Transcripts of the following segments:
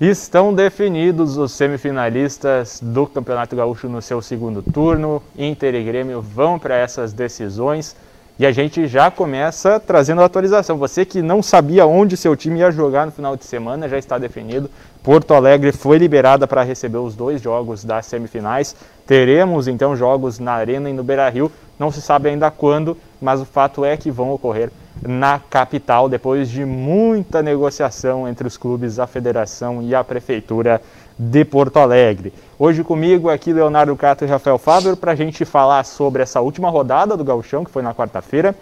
Estão definidos os semifinalistas do Campeonato Gaúcho no seu segundo turno. Inter e Grêmio vão para essas decisões e a gente já começa trazendo a atualização. Você que não sabia onde seu time ia jogar no final de semana, já está definido. Porto Alegre foi liberada para receber os dois jogos das semifinais. Teremos então jogos na Arena e no Beira Rio. Não se sabe ainda quando, mas o fato é que vão ocorrer na capital, depois de muita negociação entre os clubes, a federação e a prefeitura de Porto Alegre. Hoje comigo aqui Leonardo Cato e Rafael Fábio para a gente falar sobre essa última rodada do Gauchão, que foi na quarta-feira,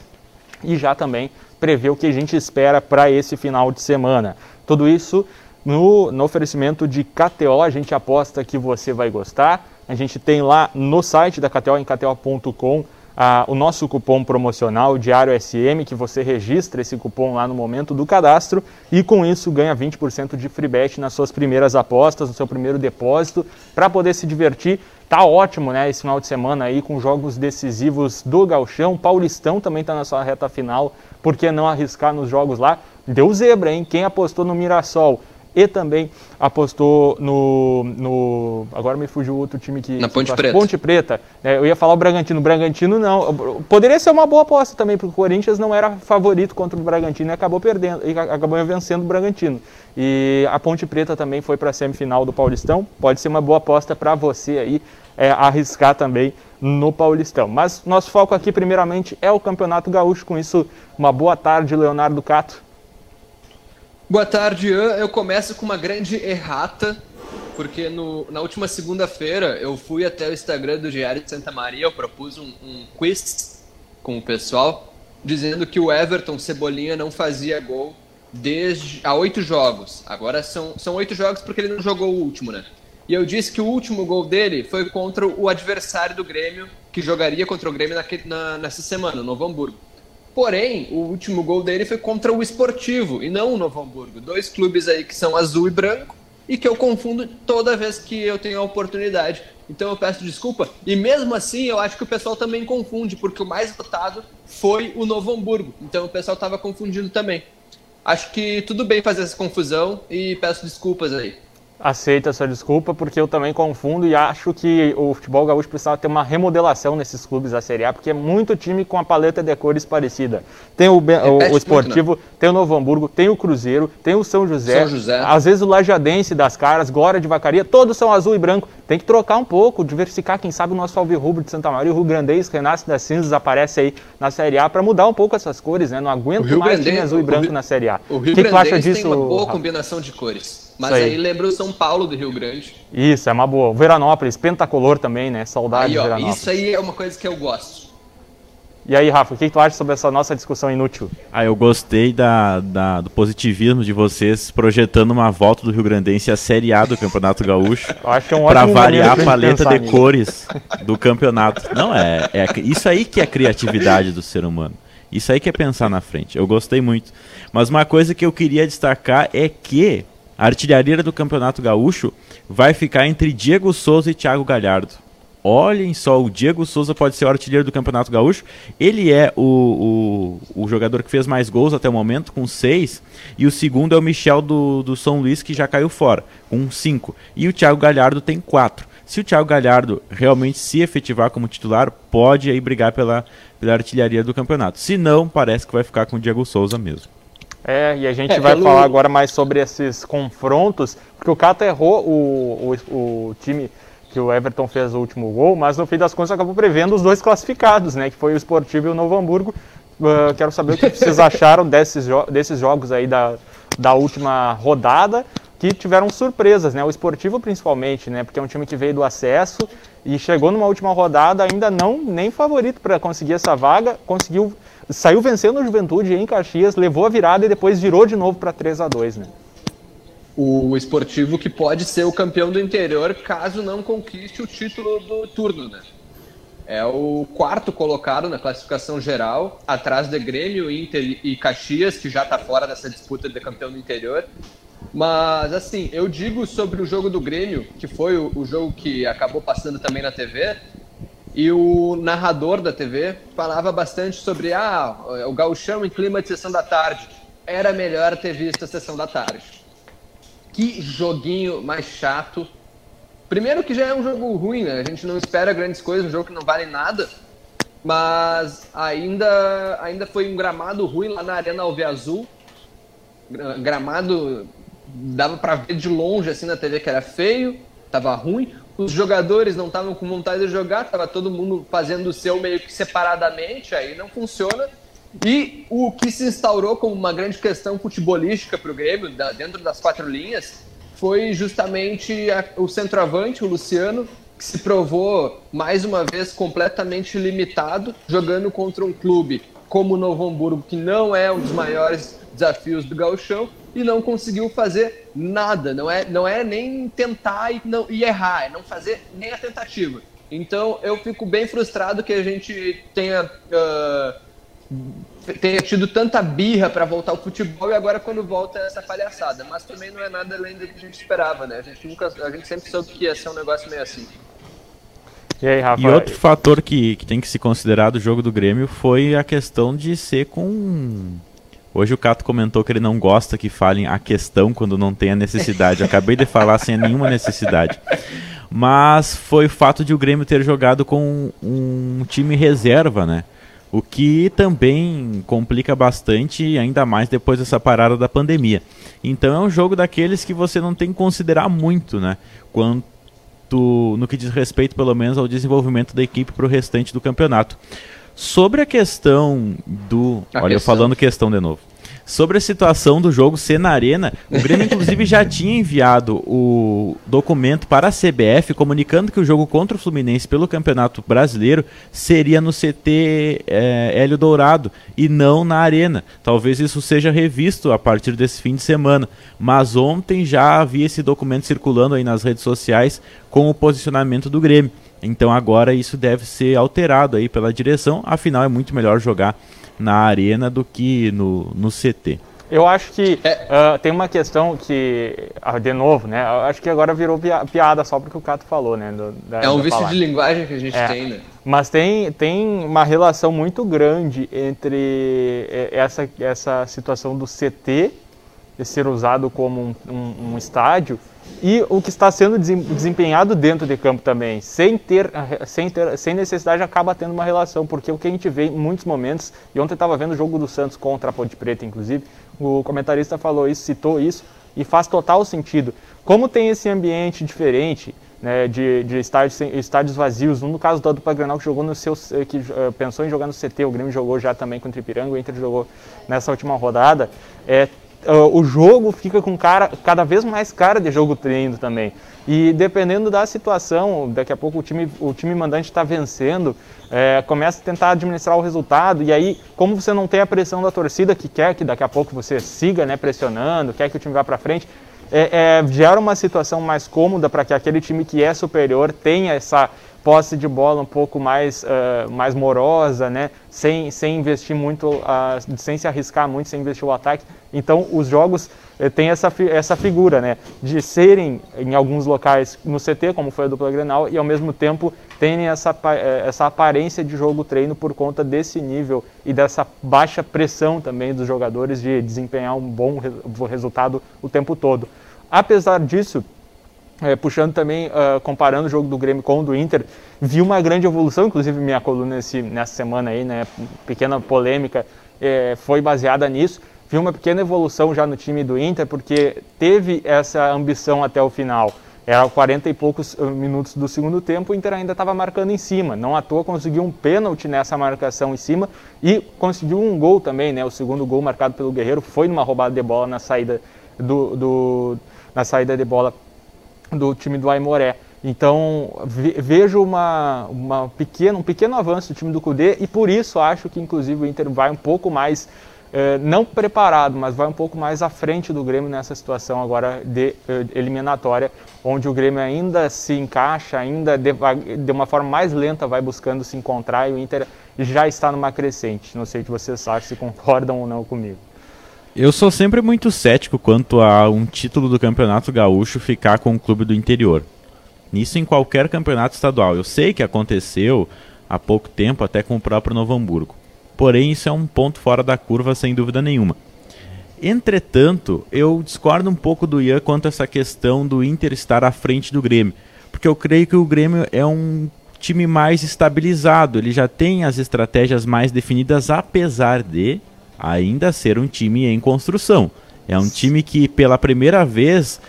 e já também prever o que a gente espera para esse final de semana. Tudo isso no, no oferecimento de KTO, a gente aposta que você vai gostar. A gente tem lá no site da KTO, em kto.com, ah, o nosso cupom promocional Diário SM, que você registra esse cupom lá no momento do cadastro e com isso ganha 20% de free bet nas suas primeiras apostas, no seu primeiro depósito, para poder se divertir. Tá ótimo, né, esse final de semana aí com jogos decisivos do Galchão, Paulistão também está na sua reta final, por que não arriscar nos jogos lá? Deu zebra, hein? Quem apostou no Mirassol e também apostou no, no agora me fugiu outro time que na Ponte Preta. Ponte Preta. É, eu ia falar o Bragantino, o Bragantino não. Poderia ser uma boa aposta também, porque o Corinthians não era favorito contra o Bragantino e acabou perdendo e acabou vencendo o Bragantino. E a Ponte Preta também foi para a semifinal do Paulistão. Pode ser uma boa aposta para você aí é, arriscar também no Paulistão. Mas nosso foco aqui primeiramente é o Campeonato Gaúcho. Com isso, uma boa tarde, Leonardo Cato. Boa tarde, Ian. Eu começo com uma grande errata, porque no, na última segunda-feira eu fui até o Instagram do Diário de Santa Maria, eu propus um, um quiz com o pessoal, dizendo que o Everton Cebolinha não fazia gol desde há oito jogos. Agora são, são oito jogos porque ele não jogou o último, né? E eu disse que o último gol dele foi contra o adversário do Grêmio, que jogaria contra o Grêmio na, nessa semana, no Novo Hamburgo. Porém, o último gol dele foi contra o Esportivo e não o Novo Hamburgo. Dois clubes aí que são azul e branco e que eu confundo toda vez que eu tenho a oportunidade. Então eu peço desculpa. E mesmo assim, eu acho que o pessoal também confunde, porque o mais votado foi o Novo Hamburgo. Então o pessoal estava confundindo também. Acho que tudo bem fazer essa confusão e peço desculpas aí aceito essa desculpa, porque eu também confundo e acho que o futebol gaúcho precisava ter uma remodelação nesses clubes da Série A, porque é muito time com a paleta de cores parecida. Tem o, o, o Esportivo, muito, tem o Novo Hamburgo, tem o Cruzeiro, tem o São José, São José. às vezes o Lajadense das Caras, Glória de Vacaria, todos são azul e branco. Tem que trocar um pouco, diversificar, quem sabe o nosso Alvirrubro de Santa Maria, o Rio Grandense, renasce das cinzas, aparece aí na Série A para mudar um pouco essas cores, né? Não aguento mais time azul e branco na Série A. O Rio que, que tu acha disso? tem uma boa combinação de cores. Mas aí. aí. lembra o São Paulo do Rio Grande. Isso, é uma boa. Veranópolis, pentacolor também, né? Saudade aí, ó, de Veranópolis. Isso aí é uma coisa que eu gosto. E aí, Rafa, o que tu acha sobre essa nossa discussão inútil? Ah, eu gostei da, da, do positivismo de vocês projetando uma volta do Rio Grandense à Série A do Campeonato Gaúcho. Acho que é um Para variar a paleta de nisso. cores do campeonato. Não, é, é isso aí que é a criatividade do ser humano. Isso aí que é pensar na frente. Eu gostei muito. Mas uma coisa que eu queria destacar é que a artilharia do Campeonato Gaúcho vai ficar entre Diego Souza e Thiago Galhardo. Olhem só, o Diego Souza pode ser o artilheiro do Campeonato Gaúcho. Ele é o, o, o, jogador que fez mais gols até o momento, com seis. E o segundo é o Michel do, do São Luís, que já caiu fora, com cinco. E o Thiago Galhardo tem quatro. Se o Thiago Galhardo realmente se efetivar como titular, pode aí brigar pela, pela artilharia do campeonato. Se não, parece que vai ficar com o Diego Souza mesmo. É, e a gente é, vai pelo... falar agora mais sobre esses confrontos, porque o Cato errou o, o, o, time que o Everton fez o último gol, mas no fim das contas acabou prevendo os dois classificados, né, que foi o Esportivo e o Novo Hamburgo. Uh, quero saber o que vocês acharam desses, jo desses jogos aí da, da última rodada, que tiveram surpresas, né, o Esportivo principalmente, né, porque é um time que veio do acesso e chegou numa última rodada ainda não nem favorito para conseguir essa vaga, conseguiu saiu vencendo a Juventude em Caxias, levou a virada e depois virou de novo para 3 a 2 né? O esportivo que pode ser o campeão do interior caso não conquiste o título do turno, né? É o quarto colocado na classificação geral, atrás de Grêmio, Inter e Caxias, que já está fora dessa disputa de campeão do interior. Mas, assim, eu digo sobre o jogo do Grêmio, que foi o, o jogo que acabou passando também na TV, e o narrador da TV falava bastante sobre ah, o gauchão em clima de sessão da tarde. Era melhor ter visto a sessão da tarde. que joguinho mais chato. Primeiro que já é um jogo ruim, né? A gente não espera grandes coisas, um jogo que não vale nada. Mas ainda, ainda foi um gramado ruim lá na Arena Alveazul. Gramado dava para ver de longe assim na TV que era feio, tava ruim. Os jogadores não estavam com vontade de jogar, tava todo mundo fazendo o seu meio que separadamente, aí não funciona. E o que se instaurou como uma grande questão futebolística para o Grêmio, dentro das quatro linhas, foi justamente a, o centroavante, o Luciano, que se provou mais uma vez completamente limitado, jogando contra um clube como o Novo Hamburgo, que não é um dos maiores desafios do gauchão, e não conseguiu fazer nada. Não é, não é nem tentar e, não, e errar, é não fazer nem a tentativa. Então eu fico bem frustrado que a gente tenha. Uh, tenha tido tanta birra para voltar ao futebol e agora quando volta é essa palhaçada. Mas também não é nada além do que a gente esperava, né? A gente, nunca, a gente sempre soube que ia ser um negócio meio assim. E, aí, Rafa? e outro fator que, que tem que se considerar do jogo do Grêmio foi a questão de ser com. Hoje o Cato comentou que ele não gosta que falem a questão quando não tem a necessidade. Acabei de falar sem nenhuma necessidade. Mas foi o fato de o Grêmio ter jogado com um time reserva, né? O que também complica bastante, ainda mais depois dessa parada da pandemia. Então é um jogo daqueles que você não tem que considerar muito, né? Quanto no que diz respeito, pelo menos, ao desenvolvimento da equipe para o restante do campeonato. Sobre a questão do. A olha, questão. eu falando questão de novo. Sobre a situação do jogo ser na arena, o Grêmio inclusive já tinha enviado o documento para a CBF comunicando que o jogo contra o Fluminense pelo Campeonato Brasileiro seria no CT é, Hélio Dourado e não na arena. Talvez isso seja revisto a partir desse fim de semana, mas ontem já havia esse documento circulando aí nas redes sociais com o posicionamento do Grêmio. Então agora isso deve ser alterado aí pela direção, afinal é muito melhor jogar na arena do que no, no CT. Eu acho que é. uh, tem uma questão que, uh, de novo, né? Eu acho que agora virou piada só porque o Cato falou, né? Do, da, é um vício de linguagem que a gente é. tem, né? Mas tem, tem uma relação muito grande entre eh, essa, essa situação do CT ser usado como um, um, um estádio e o que está sendo desempenhado dentro de campo também, sem ter, sem ter, sem necessidade acaba tendo uma relação, porque o que a gente vê em muitos momentos, e ontem estava vendo o jogo do Santos contra a Ponte Preta, inclusive, o comentarista falou isso, citou isso, e faz total sentido. Como tem esse ambiente diferente, né, de, de estádios, estádios vazios, no caso do Dupla Granal que jogou no seu, que uh, pensou em jogar no CT, o Grêmio jogou já também contra o Ipiranga, o Inter jogou nessa última rodada, é, o jogo fica com cara, cada vez mais cara de jogo treino também. E dependendo da situação, daqui a pouco o time, o time mandante está vencendo, é, começa a tentar administrar o resultado, e aí, como você não tem a pressão da torcida que quer que daqui a pouco você siga né, pressionando, quer que o time vá para frente, é, é, gera uma situação mais cômoda para que aquele time que é superior tenha essa posse de bola um pouco mais, uh, mais morosa, né? sem, sem investir muito, uh, sem se arriscar muito, sem investir o ataque. Então os jogos uh, têm essa, essa figura né? de serem em alguns locais no CT, como foi a dupla Grenal, e ao mesmo tempo terem essa, eh, essa aparência de jogo treino por conta desse nível e dessa baixa pressão também dos jogadores de desempenhar um bom resultado o tempo todo. Apesar disso, é, puxando também, uh, comparando o jogo do Grêmio com o do Inter, vi uma grande evolução, inclusive minha coluna nesse, nessa semana aí, né, pequena polêmica, é, foi baseada nisso. Vi uma pequena evolução já no time do Inter, porque teve essa ambição até o final. Era 40 e poucos ah, minutos do segundo tempo, o Inter ainda estava marcando em cima. Não à toa conseguiu um pênalti nessa marcação em cima e conseguiu um gol também, né? O segundo gol marcado pelo Guerreiro foi numa roubada de bola na saída do, do na saída de bola do time do Aimoré. Então vejo uma, uma pequena, um pequeno avanço do time do Cudê e por isso acho que inclusive o Inter vai um pouco mais, eh, não preparado, mas vai um pouco mais à frente do Grêmio nessa situação agora de eh, eliminatória, onde o Grêmio ainda se encaixa, ainda de, de, uma forma mais lenta vai buscando se encontrar e o Inter já está numa crescente. Não sei que vocês acham, se concordam ou não comigo. Eu sou sempre muito cético quanto a um título do Campeonato Gaúcho ficar com o clube do interior. Isso em qualquer campeonato estadual. Eu sei que aconteceu há pouco tempo, até com o próprio Novo Hamburgo. Porém, isso é um ponto fora da curva, sem dúvida nenhuma. Entretanto, eu discordo um pouco do Ian quanto a essa questão do Inter estar à frente do Grêmio. Porque eu creio que o Grêmio é um time mais estabilizado, ele já tem as estratégias mais definidas, apesar de ainda ser um time em construção. É um time que, pela primeira vez,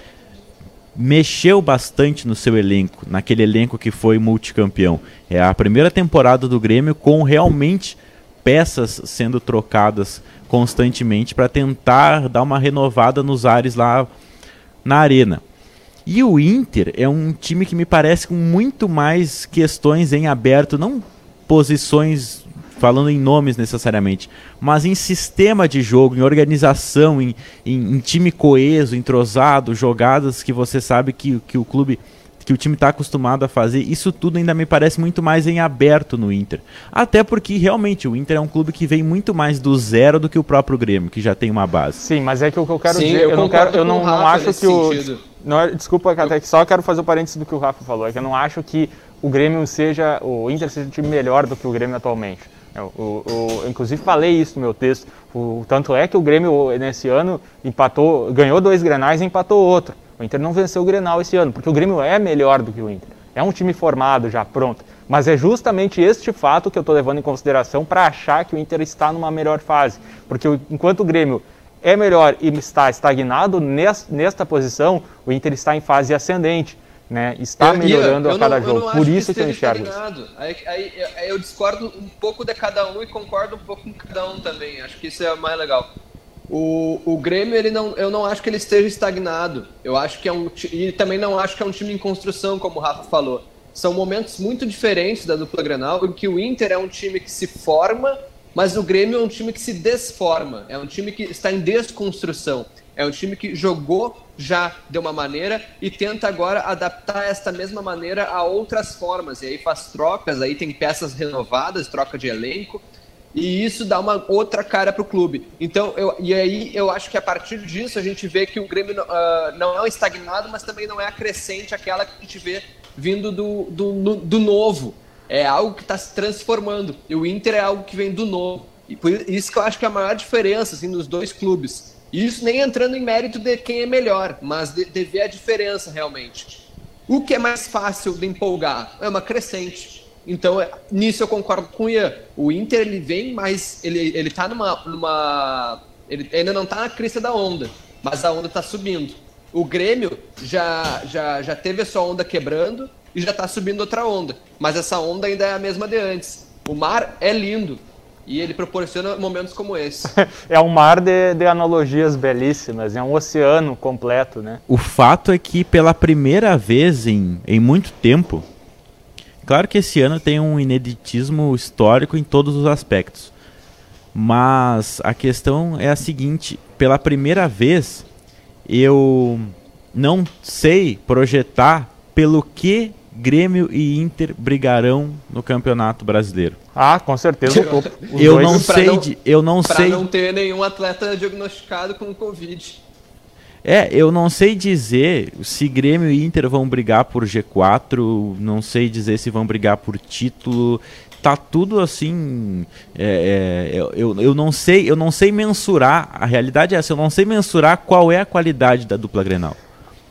mexeu bastante no seu elenco, naquele elenco que foi multicampeão. É a primeira temporada do Grêmio com realmente peças sendo trocadas constantemente para tentar dar uma renovada nos ares lá na arena. E o Inter é um time que me parece com muito mais questões em aberto, não posições falando em nomes necessariamente, mas em sistema de jogo, em organização, em, em, em time coeso, entrosado, jogadas que você sabe que, que o clube que o time está acostumado a fazer, isso tudo ainda me parece muito mais em aberto no Inter. Até porque realmente o Inter é um clube que vem muito mais do zero do que o próprio Grêmio, que já tem uma base. Sim, mas é que o que eu quero Sim, dizer, eu, eu não quero, eu não, não acho que o não, é, desculpa, até que só quero fazer o parênteses do que o Rafa falou, é que eu não acho que o Grêmio seja, o Inter seja um time melhor do que o Grêmio atualmente. Eu, eu, eu, inclusive falei isso no meu texto. O, tanto é que o Grêmio nesse ano empatou, ganhou dois Grenais e empatou outro. O Inter não venceu o Grenal esse ano, porque o Grêmio é melhor do que o Inter. É um time formado já, pronto. Mas é justamente este fato que eu estou levando em consideração para achar que o Inter está numa melhor fase. Porque enquanto o Grêmio é melhor e está estagnado nesta posição, o Inter está em fase ascendente. Né, está eu, melhorando eu, eu a cada não, jogo. Por isso que, que eu enxergo isso. Aí, aí, aí, eu discordo um pouco de cada um e concordo um pouco com cada um também. Acho que isso é mais legal. O, o Grêmio, ele não, eu não acho que ele esteja estagnado. Eu acho que é um. E também não acho que é um time em construção, como o Rafa falou. São momentos muito diferentes da dupla Granal, em que o Inter é um time que se forma, mas o Grêmio é um time que se desforma. É um time que está em desconstrução. É um time que jogou já de uma maneira e tenta agora adaptar esta mesma maneira a outras formas. E aí faz trocas, aí tem peças renovadas, troca de elenco e isso dá uma outra cara para o clube. Então, eu, e aí eu acho que a partir disso a gente vê que o Grêmio uh, não é estagnado, mas também não é acrescente aquela que a gente vê vindo do, do, do novo. É algo que está se transformando. E o Inter é algo que vem do novo. E por isso que eu acho que é a maior diferença assim, nos dois clubes. Isso nem entrando em mérito de quem é melhor, mas de, de ver a diferença realmente. O que é mais fácil de empolgar? É uma crescente. Então, é, nisso eu concordo com o Ian. O Inter, ele vem, mas ele, ele tá numa, numa... Ele ainda não tá na crista da onda, mas a onda tá subindo. O Grêmio já, já, já teve a sua onda quebrando e já tá subindo outra onda. Mas essa onda ainda é a mesma de antes. O mar é lindo, e ele proporciona momentos como esse. é um mar de, de, analogias belíssimas, é um oceano completo, né? O fato é que pela primeira vez em, em muito tempo, Claro que esse ano tem um ineditismo histórico em todos os aspectos. Mas a questão é a seguinte: pela primeira vez, eu não sei projetar pelo que Grêmio e Inter brigarão no Campeonato Brasileiro. Ah, com certeza. eu, não sei não, de, eu não sei. não ter nenhum atleta diagnosticado com Covid. É, eu não sei dizer se Grêmio e Inter vão brigar por G4, não sei dizer se vão brigar por título. Tá tudo assim. É, é, eu, eu não sei, eu não sei mensurar. A realidade é essa, eu não sei mensurar qual é a qualidade da dupla Grenal.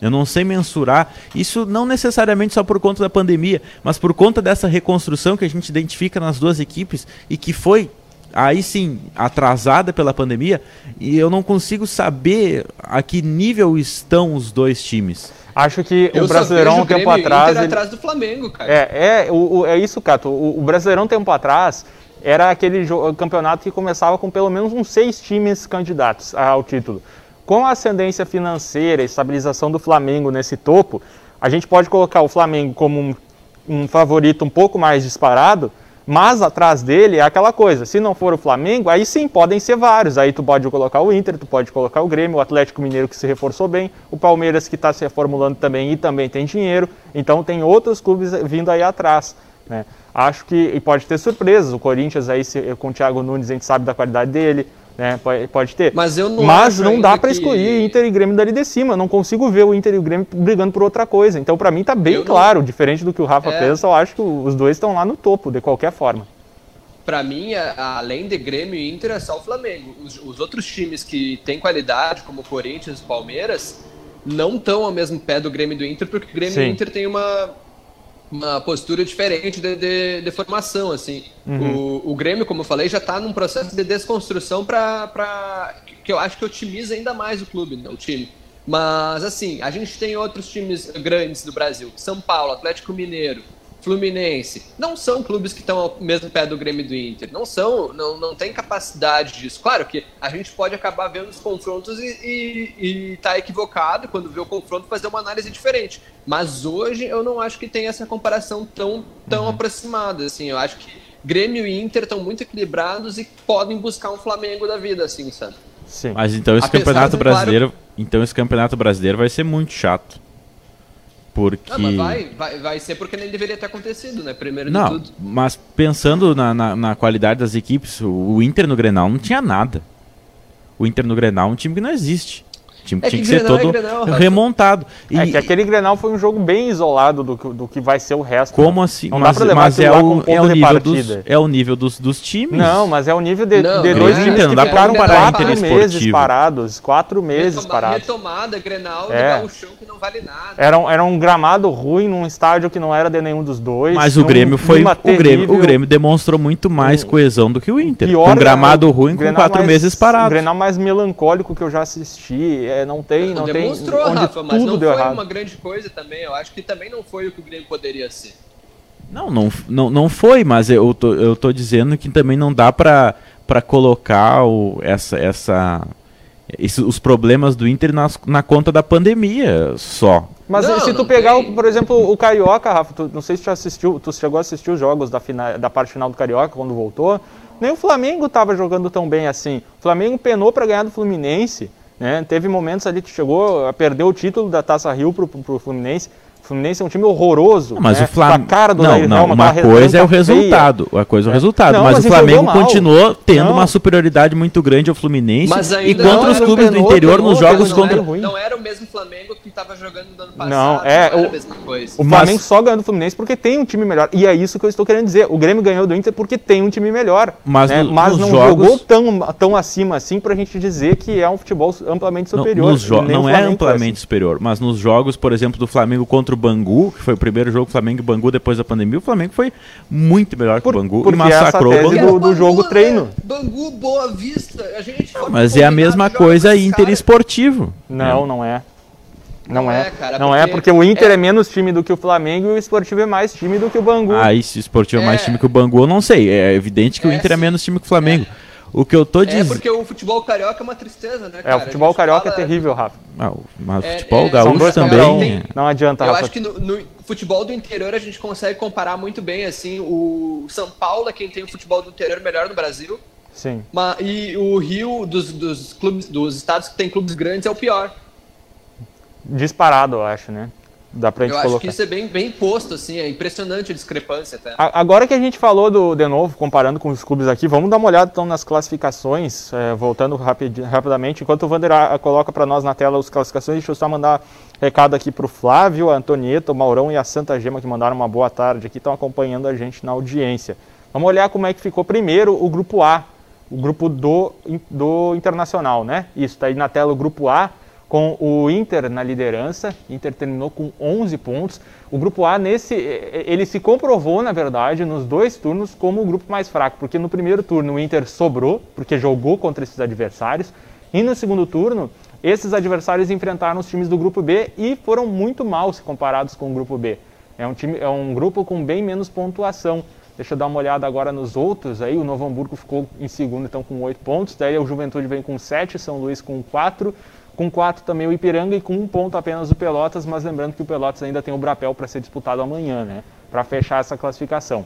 Eu não sei mensurar. Isso não necessariamente só por conta da pandemia, mas por conta dessa reconstrução que a gente identifica nas duas equipes e que foi aí sim, atrasada pela pandemia, e eu não consigo saber a que nível estão os dois times. Acho que eu o Brasileirão um tempo atrás. Ele... atrás do Flamengo, cara. É, é, o, o, é isso, Cato. O, o Brasileirão tempo atrás era aquele campeonato que começava com pelo menos uns seis times candidatos ao título. Com a ascendência financeira e estabilização do Flamengo nesse topo, a gente pode colocar o Flamengo como um, um favorito um pouco mais disparado, mas atrás dele é aquela coisa, se não for o Flamengo, aí sim podem ser vários. Aí tu pode colocar o Inter, tu pode colocar o Grêmio, o Atlético Mineiro que se reforçou bem, o Palmeiras que está se reformulando também e também tem dinheiro. Então tem outros clubes vindo aí atrás. Né? Acho que pode ter surpresas. O Corinthians aí com o Thiago Nunes a gente sabe da qualidade dele. Né? Pode, pode ter. Mas, eu não, Mas não dá para excluir Inter e Grêmio dali de cima. Eu não consigo ver o Inter e o Grêmio brigando por outra coisa. Então, para mim, tá bem eu claro. Não... Diferente do que o Rafa é... pensa, eu acho que os dois estão lá no topo, de qualquer forma. para mim, além de Grêmio e Inter, é só o Flamengo. Os, os outros times que têm qualidade, como o Corinthians e o Palmeiras, não estão ao mesmo pé do Grêmio e do Inter, porque o Grêmio Sim. e o Inter tem uma, uma postura diferente de, de, de formação, assim. Uhum. O, o Grêmio, como eu falei, já está num processo de desconstrução para que eu acho que otimiza ainda mais o clube, né, o time. Mas, assim, a gente tem outros times grandes do Brasil. São Paulo, Atlético Mineiro, Fluminense, não são clubes que estão ao mesmo pé do Grêmio e do Inter. Não são, não, não tem capacidade disso. Claro que a gente pode acabar vendo os confrontos e, e, e tá equivocado quando vê o confronto fazer uma análise diferente. Mas hoje eu não acho que tem essa comparação tão, tão uhum. aproximada. Assim, eu acho que Grêmio e Inter estão muito equilibrados e podem buscar um Flamengo da vida, assim, sabe? Sim. Mas então esse Apesar campeonato brasileiro, claro... então esse campeonato brasileiro vai ser muito chato. Porque... Não, mas vai, vai, vai ser porque nem deveria ter acontecido, né? Primeiro não, de tudo. Mas pensando na, na, na, qualidade das equipes, o Inter no Grenal não tinha nada. O Inter no Grenal é um time que não existe time é tinha que, que ser todo é Grenal, remontado. E, é que aquele Grenal foi um jogo bem isolado do que, do que vai ser o resto. Como né? assim? Não mas, dá pra levar mas é o, é, o nível dos, é o nível dos, dos times. Não, mas é o nível de, não, de dois times não, que ficaram quatro meses parados. Quatro meses Retoma, parados. Retomada, Grenal, é. um chão que não vale nada. Era um, era um gramado ruim num estádio que não era de nenhum dos dois. Mas o Grêmio foi. O Grêmio, o Grêmio demonstrou muito mais um, coesão do que o Inter. Pior, um gramado ruim com quatro meses parados. O Grenal mais melancólico que eu já assisti. É, não tem. Não demonstrou, onde Rafa, mas não foi errado. uma grande coisa também. Eu acho que também não foi o que o Grêmio poderia ser. Não, não, não, não foi, mas eu tô, eu tô dizendo que também não dá para colocar o, essa, essa, esse, os problemas do Inter nas, na conta da pandemia só. Mas não, se tu pegar, tem... por exemplo, o Carioca, Rafa, tu, não sei se tu assistiu, tu chegou a assistir os jogos da, final, da parte final do Carioca quando voltou. Nem o Flamengo estava jogando tão bem assim. O Flamengo penou para ganhar do Fluminense. Né? Teve momentos ali que chegou a perder o título da Taça Rio para o Fluminense. O Fluminense é um time horroroso. Não, mas né? o Flamengo. cara do não, não, uma coisa é o resultado. Uma coisa é o resultado. Não, mas, mas, o Flamengo continuou tendo não. uma superioridade muito grande ao Fluminense. e contra os clubes do interior nos jogos contra. Não era o mesmo Flamengo que estava jogando no ano passado. Não, é. Não o, o Flamengo só ganhou do Fluminense porque tem um time melhor. E é isso que eu estou querendo dizer. O Grêmio ganhou do Inter porque tem um time melhor. Mas, né? no, mas não jogos... jogou tão, tão acima assim para a gente dizer que é um futebol amplamente superior. Não, não é amplamente assim. superior. Mas nos jogos, por exemplo, do Flamengo contra o Bangu, que foi o primeiro jogo Flamengo e Bangu depois da pandemia, o Flamengo foi muito melhor que o Bangu e massacrou o Bangu. Do, do jogo né? treino. Bangu, Boa Vista, a gente Mas é a mesma coisa interesportivo. Não, é. não é. Não, não é, é cara, não é porque o Inter é... é... menos time do que o Flamengo e o Esportivo é mais time do que o Bangu. Ah, e se o Esportivo é mais é. time que o Bangu, eu não sei. É evidente que o é, Inter é menos time que o Flamengo. O que eu tô dizendo. É porque o futebol carioca é uma tristeza, né? Cara? É, o futebol carioca fala... é terrível, Rafa. Ah, mas o futebol gaúcho também. Tem... Não adianta, eu Rafa. Eu acho que no, no, futebol do interior a gente consegue comparar muito bem, assim. O São Paulo é quem tem o futebol do interior melhor no Brasil. Sim. Mas, e o Rio, dos, dos clubes, dos estados que tem clubes grandes, é o pior. Disparado, eu acho, né? Dá pra gente eu colocar. acho que isso é bem, bem posto, assim, é impressionante a discrepância até. Agora que a gente falou do, de novo, comparando com os clubes aqui, vamos dar uma olhada então nas classificações, é, voltando rapid, rapidamente, enquanto o Vander coloca para nós na tela as classificações, deixa eu só mandar recado aqui para o Flávio, a Antonieta, o Maurão e a Santa Gema que mandaram uma boa tarde aqui, estão acompanhando a gente na audiência. Vamos olhar como é que ficou primeiro o grupo A, o grupo do, do Internacional, né? Isso, está aí na tela o grupo A, com o Inter na liderança. Inter terminou com 11 pontos. O grupo A nesse ele se comprovou, na verdade, nos dois turnos como o grupo mais fraco, porque no primeiro turno o Inter sobrou, porque jogou contra esses adversários, e no segundo turno esses adversários enfrentaram os times do grupo B e foram muito mal se comparados com o grupo B. É um time, é um grupo com bem menos pontuação. Deixa eu dar uma olhada agora nos outros aí. O Novo Hamburgo ficou em segundo, então com 8 pontos. Daí o Juventude vem com 7, São Luís com 4, com quatro também o Ipiranga e com um ponto apenas o Pelotas, mas lembrando que o Pelotas ainda tem o Brapel para ser disputado amanhã, né? Para fechar essa classificação.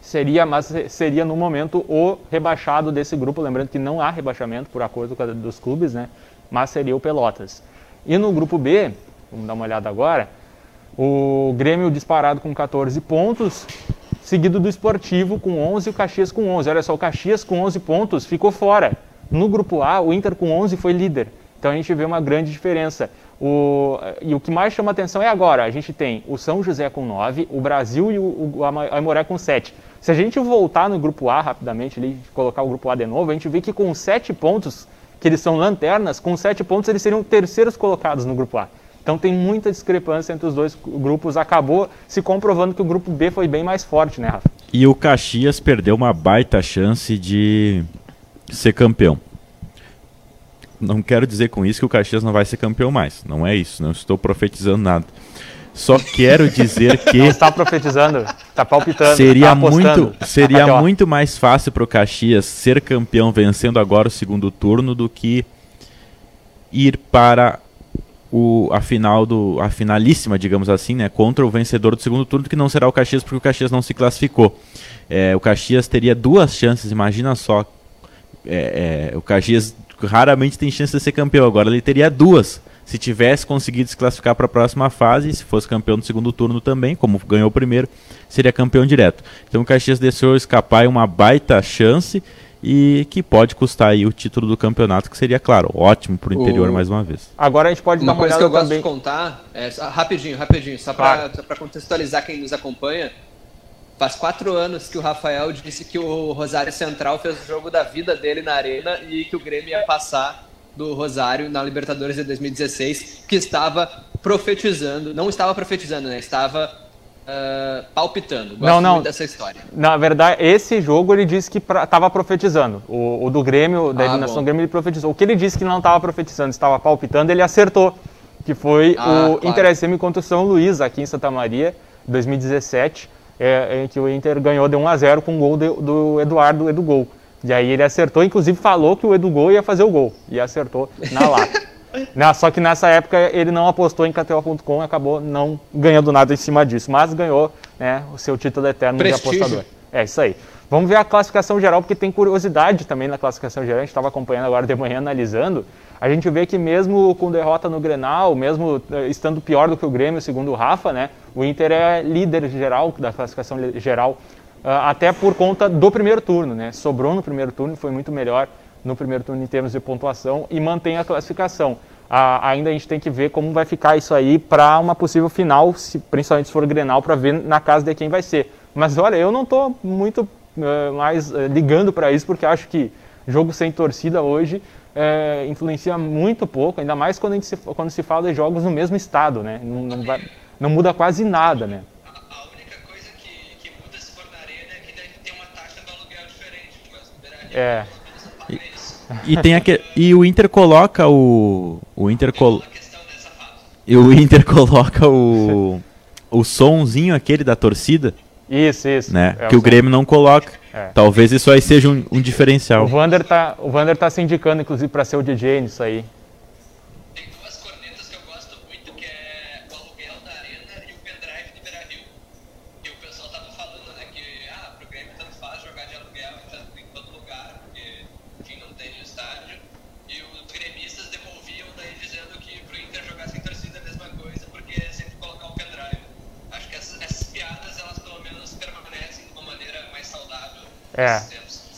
Seria, mas seria no momento o rebaixado desse grupo, lembrando que não há rebaixamento por acordo dos clubes, né? Mas seria o Pelotas. E no grupo B, vamos dar uma olhada agora, o Grêmio disparado com 14 pontos, seguido do Esportivo com 11 e o Caxias com 11. Olha só, o Caxias com 11 pontos ficou fora. No grupo A, o Inter com 11 foi líder. Então a gente vê uma grande diferença. O, e o que mais chama atenção é agora, a gente tem o São José com 9, o Brasil e o, o Aimoré com 7. Se a gente voltar no grupo A rapidamente, ali, colocar o grupo A de novo, a gente vê que com 7 pontos, que eles são lanternas, com 7 pontos eles seriam terceiros colocados no grupo A. Então tem muita discrepância entre os dois grupos. Acabou se comprovando que o grupo B foi bem mais forte, né, Rafa? E o Caxias perdeu uma baita chance de ser campeão. Não quero dizer com isso que o Caxias não vai ser campeão mais. Não é isso. Não estou profetizando nada. Só quero dizer que. Não está profetizando, está palpitando. Seria, tá muito, seria Aqui, muito mais fácil para o Caxias ser campeão vencendo agora o segundo turno do que ir para o, a final do a finalíssima, digamos assim, né, contra o vencedor do segundo turno, que não será o Caxias porque o Caxias não se classificou. É, o Caxias teria duas chances, imagina só. É, é, o Caxias raramente tem chance de ser campeão, agora ele teria duas. Se tivesse conseguido se classificar para a próxima fase, se fosse campeão do segundo turno também, como ganhou o primeiro, seria campeão direto. Então o Caxias deixou escapar uma baita chance e que pode custar aí o título do campeonato, que seria, claro, ótimo para o interior mais uma vez. Agora a gente pode uma dar uma coisa que eu gosto também. de contar, é, rapidinho, rapidinho, só para claro. contextualizar quem nos acompanha. Faz quatro anos que o Rafael disse que o Rosário Central fez o jogo da vida dele na arena e que o Grêmio ia passar do Rosário na Libertadores de 2016, que estava profetizando, não estava profetizando, né? Estava uh, palpitando. Gosto não, não. muito dessa história. Na verdade, esse jogo ele disse que estava profetizando. O, o, do Grêmio, da ah, eliminação do Grêmio, ele profetizou. O que ele disse que não estava profetizando, estava palpitando, ele acertou. Que foi ah, o claro. Inter SM contra o São Luís, aqui em Santa Maria, 2017, é, em que o Inter ganhou de 1 a 0 com o gol de, do Eduardo Edu Gol. E aí ele acertou, inclusive falou que o Edu Gol ia fazer o gol. E acertou na lata. Só que nessa época ele não apostou em KTO.com e acabou não ganhando nada em cima disso, mas ganhou né, o seu título eterno Prestígio. de apostador. É isso aí. Vamos ver a classificação geral, porque tem curiosidade também na classificação geral. A gente estava acompanhando agora de manhã, analisando. A gente vê que mesmo com derrota no Grenal, mesmo eh, estando pior do que o Grêmio, segundo o Rafa, né, o Inter é líder geral da classificação geral, ah, até por conta do primeiro turno. Né? Sobrou no primeiro turno, foi muito melhor no primeiro turno em termos de pontuação e mantém a classificação. Ainda a gente tem que ver como vai ficar isso aí para uma possível final, se, principalmente se for Grenal, para ver na casa de quem vai ser. Mas olha, eu não estou muito uh, mais uh, ligando para isso, porque acho que jogo sem torcida hoje uh, influencia muito pouco, ainda mais quando, se, quando se fala de jogos no mesmo estado, né? Não, não, vai, não muda quase nada, né? É. E, tem aquele, e o Inter coloca o. O Inter col, E o Inter coloca o. O somzinho aquele da torcida. Isso, isso. Né? É que o, o Grêmio não coloca. É. Talvez isso aí seja um, um diferencial. O Vander tá, o Vander tá se indicando, inclusive, para ser o DJ nisso aí. É,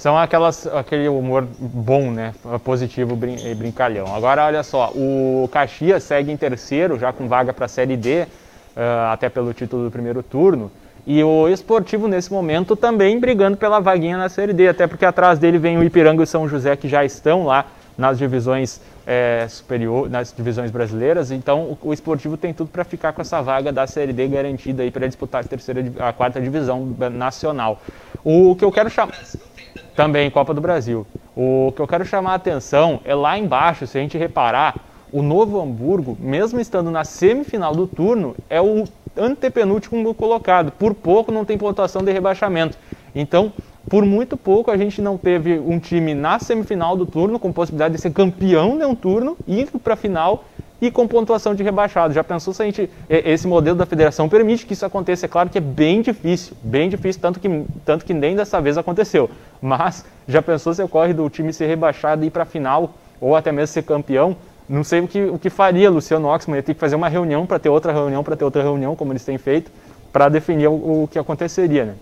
são aquelas, aquele humor bom, né? Positivo, brin brincalhão. Agora, olha só, o Caxias segue em terceiro, já com vaga para a Série D, uh, até pelo título do primeiro turno. E o Esportivo, nesse momento, também brigando pela vaguinha na Série D, até porque atrás dele vem o Ipiranga e o São José, que já estão lá nas divisões é, superior, nas divisões brasileiras. Então, o, o Esportivo tem tudo para ficar com essa vaga da Série D garantida aí para disputar a terceira, a quarta divisão nacional. O que eu quero chamar. Também, Copa do Brasil. O que eu quero chamar a atenção é lá embaixo, se a gente reparar, o Novo Hamburgo, mesmo estando na semifinal do turno, é o antepenúltimo colocado. Por pouco não tem pontuação de rebaixamento. Então, por muito pouco a gente não teve um time na semifinal do turno com possibilidade de ser campeão de um turno, ir para a final e com pontuação de rebaixado. Já pensou se a gente, esse modelo da federação permite que isso aconteça? É claro que é bem difícil, bem difícil, tanto que, tanto que nem dessa vez aconteceu. Mas já pensou se ocorre do time ser rebaixado e ir para a final, ou até mesmo ser campeão? Não sei o que, o que faria Luciano Oxman, ia ter que fazer uma reunião para ter outra reunião, para ter outra reunião, como eles têm feito, para definir o, o que aconteceria, né?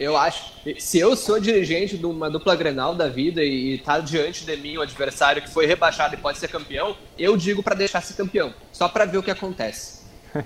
Eu acho. Se eu sou dirigente de uma dupla Grenal da vida e, tá diante de mim o adversário que foi rebaixado e pode ser campeão, eu digo para deixar ser campeão, só para ver o que acontece.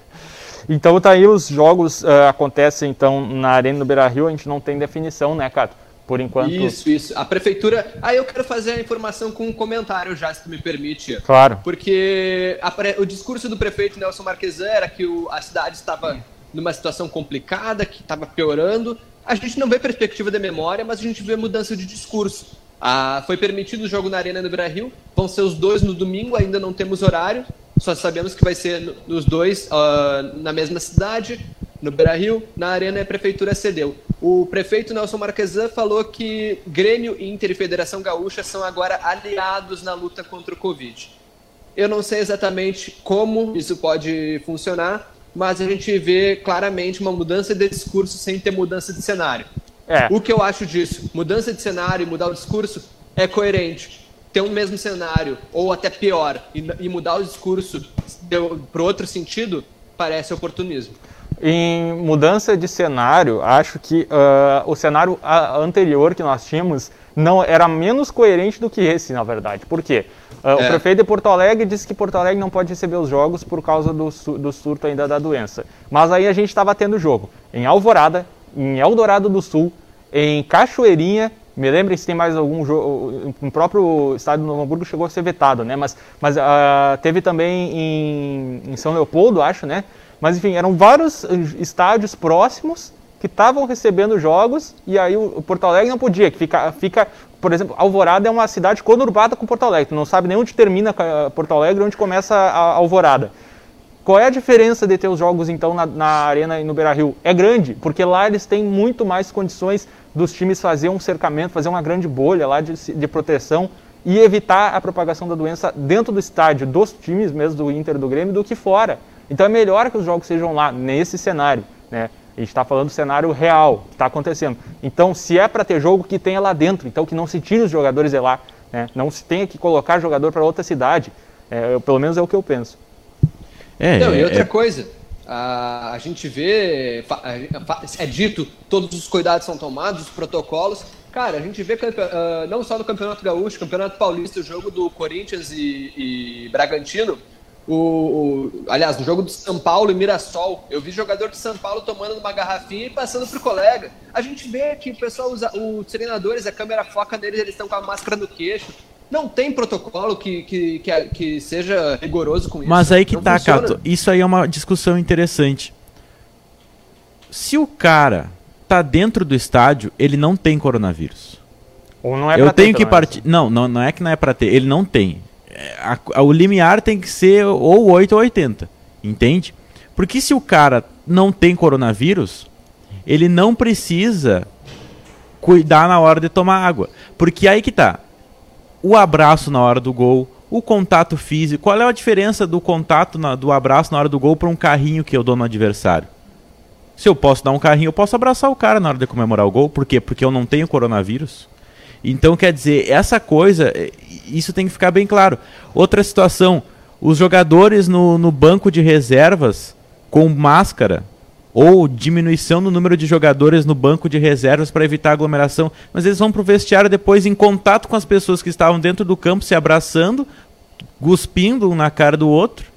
então tá aí os jogos uh, acontecem então na Arena do Beira-Rio, a gente não tem definição, né, Cato? Por enquanto. Isso, isso. A prefeitura. Aí ah, eu quero fazer a informação com um comentário já, se tu me permite. Claro. Porque pre... o discurso do prefeito Nelson Marquesan era que o... a cidade estava numa situação complicada, que estava piorando. A gente não vê perspectiva de memória, mas a gente vê mudança de discurso. Ah, foi permitido o jogo na Arena do Brasil, vão ser os dois no domingo, ainda não temos horário, só sabemos que vai ser nos dois uh, na mesma cidade, no Beira-Rio, na Arena a Prefeitura cedeu. O prefeito Nelson Marquesan falou que Grêmio, Inter e Federação Gaúcha são agora aliados na luta contra o Covid. Eu não sei exatamente como isso pode funcionar, mas a gente vê claramente uma mudança de discurso sem ter mudança de cenário. É. O que eu acho disso? Mudança de cenário e mudar o discurso é coerente. Ter um mesmo cenário, ou até pior, e, e mudar o discurso para outro sentido, parece oportunismo. Em mudança de cenário, acho que uh, o cenário anterior que nós tínhamos não era menos coerente do que esse, na verdade. Por quê? Uh, é. O prefeito de Porto Alegre disse que Porto Alegre não pode receber os jogos por causa do, do surto ainda da doença. Mas aí a gente estava tendo jogo em Alvorada, em Eldorado do Sul, em Cachoeirinha. Me lembrem se tem mais algum jogo. O próprio estádio do Novo Hamburgo chegou a ser vetado, né? Mas, mas uh, teve também em, em São Leopoldo, acho, né? Mas enfim, eram vários estádios próximos que estavam recebendo jogos e aí o Porto Alegre não podia, que fica, fica por exemplo, Alvorada é uma cidade conurbada com Porto Alegre, tu não sabe nem onde termina Porto Alegre onde começa a Alvorada. Qual é a diferença de ter os jogos então na, na Arena e no Beira-Rio? É grande, porque lá eles têm muito mais condições dos times fazer um cercamento, fazer uma grande bolha lá de, de proteção e evitar a propagação da doença dentro do estádio dos times mesmo do Inter do Grêmio do que fora. Então é melhor que os jogos sejam lá nesse cenário, né? A gente está falando do cenário real que está acontecendo. Então, se é para ter jogo, que tenha lá dentro. Então, que não se tire os jogadores de lá. Né? Não se tenha que colocar jogador para outra cidade. É, eu, pelo menos é o que eu penso. É, não, e outra é... coisa, a, a gente vê, é dito, todos os cuidados são tomados, os protocolos. Cara, a gente vê uh, não só no Campeonato Gaúcho, Campeonato Paulista, o jogo do Corinthians e, e Bragantino, o, o, aliás, no jogo do São Paulo e Mirassol, eu vi jogador de São Paulo tomando uma garrafinha e passando pro colega. A gente vê que o pessoal usa, os treinadores, a câmera foca neles, eles estão com a máscara no queixo. Não tem protocolo que, que, que, que seja rigoroso com isso. Mas aí que Não tá, funciona. Cato. Isso aí é uma discussão interessante. Se o cara tá dentro do estádio, ele não tem coronavírus. Ou não é Eu tenho ter, que partir. Não, não, não é que não é para ter. Ele não tem a, a, o limiar tem que ser ou 8 ou 80, entende? Porque se o cara não tem coronavírus, ele não precisa cuidar na hora de tomar água. Porque aí que tá. O abraço na hora do gol, o contato físico. Qual é a diferença do contato na, do abraço na hora do gol para um carrinho que eu dou no adversário? Se eu posso dar um carrinho, eu posso abraçar o cara na hora de comemorar o gol. Por quê? Porque eu não tenho coronavírus. Então, quer dizer, essa coisa, é, isso tem que ficar bem claro. Outra situação, os jogadores no, no banco de reservas com máscara ou diminuição no número de jogadores no banco de reservas para evitar aglomeração, mas eles vão para o vestiário depois em contato com as pessoas que estavam dentro do campo se abraçando, cuspindo um na cara do outro.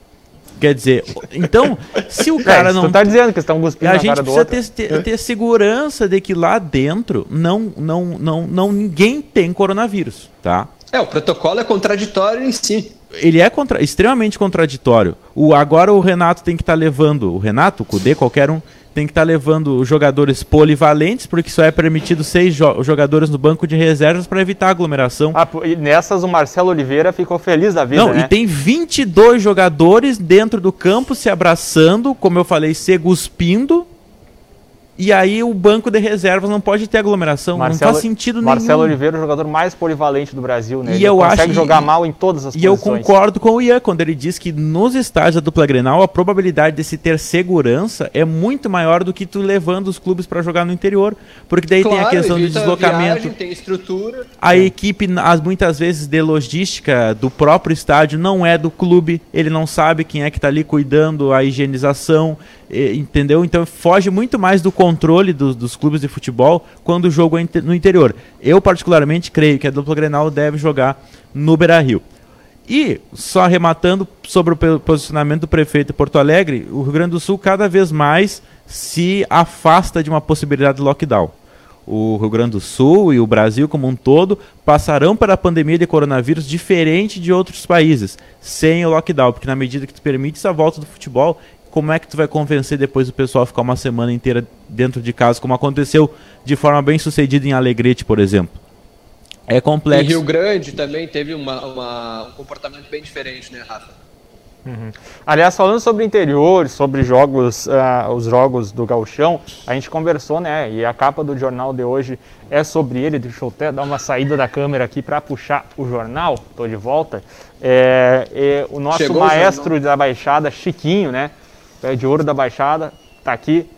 Quer dizer, então, se o é, cara é, não. Você tá dizendo que estão cuspindo A gente precisa ter, ter, ter, segurança de que lá dentro não, não, não, não ninguém tem coronavírus, tá? É, o protocolo é contraditório em si. Ele é contra, extremamente contraditório. O, agora o Renato tem que estar tá levando. O Renato, o Cudê, qualquer um, tem que estar tá levando jogadores polivalentes, porque só é permitido seis jo jogadores no banco de reservas para evitar aglomeração. Ah, e nessas o Marcelo Oliveira ficou feliz da vida, Não, né? e tem 22 jogadores dentro do campo se abraçando, como eu falei, se guspindo, e aí o banco de reservas não pode ter aglomeração, Marcelo, não faz sentido Marcelo nenhum. Marcelo Oliveira é o jogador mais polivalente do Brasil, né? E ele eu consegue acho, jogar mal em todas as e posições. E eu concordo com o Ian quando ele diz que nos estádios da dupla Grenal a probabilidade de se ter segurança é muito maior do que tu levando os clubes para jogar no interior, porque daí claro, tem a questão do deslocamento. Viagem, tem estrutura. A equipe as muitas vezes de logística do próprio estádio não é do clube, ele não sabe quem é que está ali cuidando a higienização, entendeu? Então foge muito mais do controle controle do, dos clubes de futebol quando o jogo é no interior. Eu, particularmente, creio que a dupla Grenal deve jogar no Beira-Rio. E, só arrematando sobre o posicionamento do prefeito de Porto Alegre, o Rio Grande do Sul cada vez mais se afasta de uma possibilidade de lockdown. O Rio Grande do Sul e o Brasil como um todo passarão para a pandemia de coronavírus diferente de outros países, sem o lockdown, porque na medida que tu permite a volta do futebol, como é que tu vai convencer depois o pessoal a ficar uma semana inteira dentro de casa, como aconteceu de forma bem sucedida em Alegrete, por exemplo? É complexo. Em Rio Grande também teve uma, uma, um comportamento bem diferente, né, Rafa? Uhum. Aliás, falando sobre interior, sobre jogos, uh, os jogos do Galchão, a gente conversou, né? E a capa do jornal de hoje é sobre ele. Deixa eu até dar uma saída da câmera aqui para puxar o jornal. Estou de volta. É, é, o nosso Chegou maestro o da Baixada, Chiquinho, né? Pé de ouro da Baixada, tá aqui.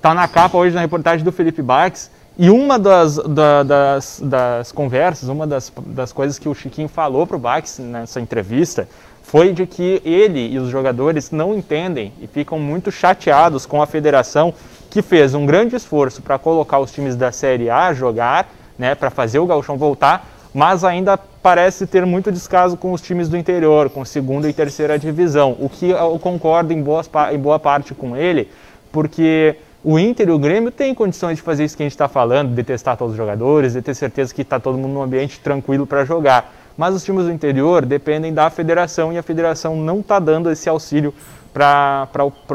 Tá na capa hoje na reportagem do Felipe Barques. E uma das, da, das, das, conversas, uma das, das coisas que o Chiquinho falou para o Bax nessa entrevista foi de que ele e os jogadores não entendem e ficam muito chateados com a federação que fez um grande esforço para colocar os times da Série A a jogar, né, para fazer o gauchão voltar, mas ainda parece ter muito descaso com os times do interior, com segunda e terceira divisão, o que eu concordo em, boas, em boa parte com ele, porque o Inter e o Grêmio têm condições de fazer isso que a gente está falando, de testar todos os jogadores, de ter certeza que está todo mundo num ambiente tranquilo para jogar. Mas os times do interior dependem da federação e a federação não está dando esse auxílio para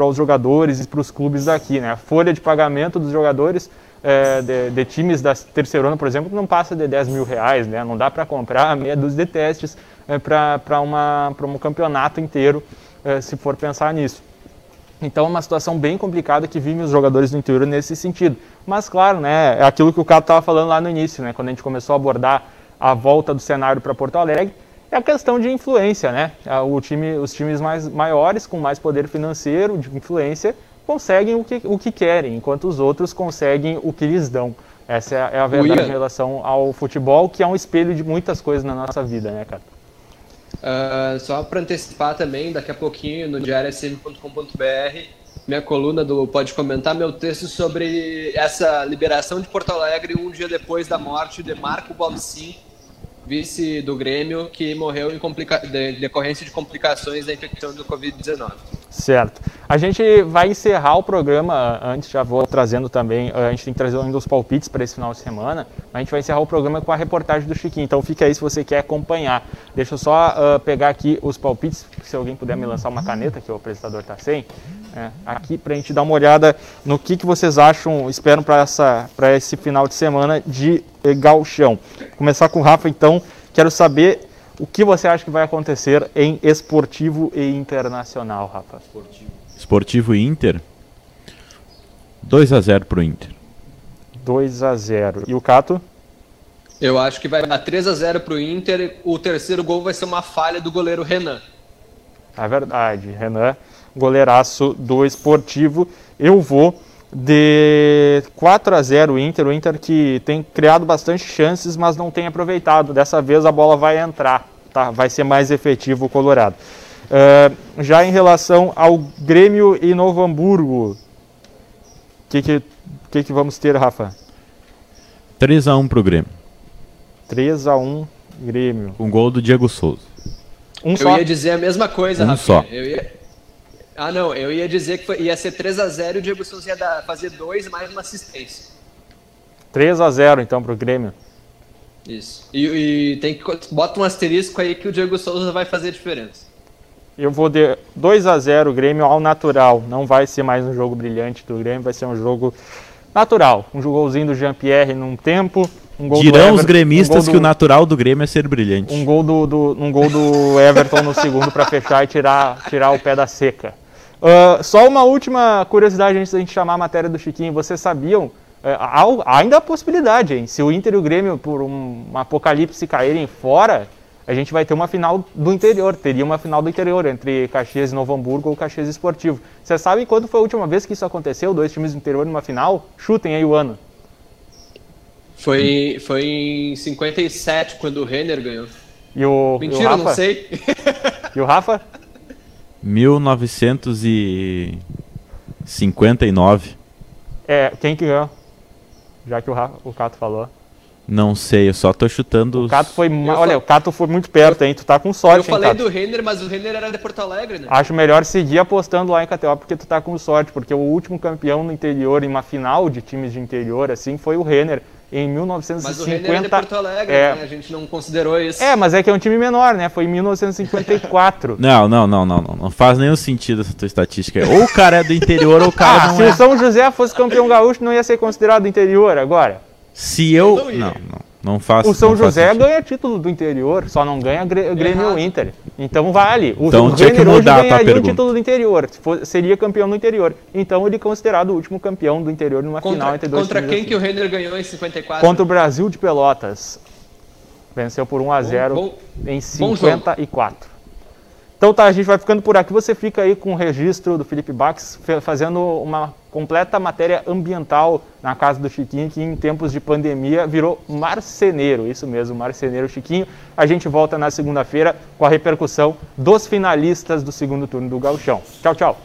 os jogadores e para os clubes daqui. Né? A folha de pagamento dos jogadores é, de, de, times da terceirona, por exemplo, não passa de 10 mil reais. Né? Não dá para comprar meia dúzia de testes é, para um campeonato inteiro, é, se for pensar nisso. Então é uma situação bem complicada que vive os jogadores do interior nesse sentido. Mas claro, né, é aquilo que o Cato estava falando lá no início, né, quando a gente começou a abordar a volta do cenário para Porto Alegre, é a questão de influência, né? O time, os times mais maiores, com mais poder financeiro, de influência, conseguem o que, o que querem, enquanto os outros conseguem o que lhes dão. Essa é a verdade em relação ao futebol, que é um espelho de muitas coisas na nossa vida, né, cara? Uh, só para antecipar também, daqui a pouquinho no diariosm.com.br, minha coluna do Pode Comentar, meu texto sobre essa liberação de Porto Alegre um dia depois da morte de Marco Balcin, vice do Grêmio, que morreu em de decorrência de complicações da infecção do Covid-19. Certo. A gente vai encerrar o programa, antes já vou trazendo também, a gente tem que trazer ainda os palpites para esse final de semana, a gente vai encerrar o programa com a reportagem do Chiquinho, então fica aí se você quer acompanhar. Deixa eu só uh, pegar aqui os palpites, se alguém puder me lançar uma caneta, que o apresentador está sem, é, aqui para a gente dar uma olhada no que, que vocês acham, esperam para esse final de semana de galchão. Começar com o Rafa então, quero saber o que você acha que vai acontecer em esportivo e internacional, Rafa? Esportivo, esportivo e Inter? 2 a 0 para o Inter. 2 a 0 E o Cato? Eu acho que vai dar 3 a 0 para o Inter. O terceiro gol vai ser uma falha do goleiro Renan. É verdade, Renan, goleiraço do esportivo. Eu vou de 4 a 0 o Inter, o Inter que tem criado bastante chances, mas não tem aproveitado. Dessa vez a bola vai entrar, tá? vai ser mais efetivo o Colorado. Uh, já em relação ao Grêmio e Novo Hamburgo, o que, que, que, que vamos ter, Rafa? 3 a 1 para o Grêmio. 3 a 1 Grêmio. Um gol do Diego Souza. Um eu só. ia dizer a mesma coisa, um Rafa. Só. Eu ia, ah, não, eu ia dizer que foi, ia ser 3 a 0 e o Diego Souza ia dar, fazer dois mais uma assistência. 3 a 0 então pro Grêmio. Isso. E, e, tem que bota um asterisco aí que o Diego Souza vai fazer diferença. Eu vou de 2 a 0 Grêmio ao natural. Não vai ser mais um jogo brilhante do Grêmio, vai ser um jogo natural. Um golzinho do Jean-Pierre num tempo. Um gol Dirão os gremistas um que o natural do Grêmio é ser brilhante. Um gol do, do um gol do Everton no segundo para fechar e tirar, tirar o pé da seca. Uh, só uma última curiosidade antes da gente chamar a matéria do Chiquinho. Vocês sabiam, uh, há ainda a possibilidade, hein? Se o Inter e o Grêmio, por um, um apocalipse, caírem fora, a gente vai ter uma final do interior. Teria uma final do interior entre Caxias e Novo Hamburgo ou Caxias Esportivo. Vocês sabem quando foi a última vez que isso aconteceu? Dois times do interior numa final? Chutem aí o ano. Foi, foi em 57, quando o Renner ganhou. E o, Mentira, e o Rafa? não sei. E o Rafa? 1959. É, quem que ganhou? Já que o, o Cato falou. Não sei, eu só tô chutando. O Cato foi. Olha, o Cato foi muito perto, hein? Tu tá com sorte, Eu falei hein, do Renner, mas o Renner era de Porto Alegre, né? Acho melhor seguir apostando lá em KTO, porque tu tá com sorte, porque o último campeão no interior, em uma final de times de interior, assim, foi o Renner. Em 1950. Mas o Renner é de Porto Alegre, é... né? A gente não considerou isso. É, mas é que é um time menor, né? Foi em 1954. não, não, não, não, não. Não faz nenhum sentido essa tua estatística. Ou o cara é do interior ou o cara ah, não se é. Se o São José fosse campeão gaúcho, não ia ser considerado interior agora? Se eu. Não, não. Não faz O São José faz ganha título do interior, só não ganha Grêmio ou Inter. Então vale. O então, tinha que mudar hoje ganharia o título do interior, seria campeão do interior. Então ele é considerado o último campeão do interior numa contra, final entre dois Contra quem assim. que o Renner ganhou em 54? Contra o Brasil de Pelotas. Venceu por 1 a 0 bom, bom, em 54. Então tá, a gente vai ficando por aqui. Você fica aí com o registro do Felipe Bax fazendo uma completa matéria ambiental na casa do Chiquinho, que em tempos de pandemia virou marceneiro. Isso mesmo, marceneiro Chiquinho. A gente volta na segunda-feira com a repercussão dos finalistas do segundo turno do Gauchão. Tchau, tchau.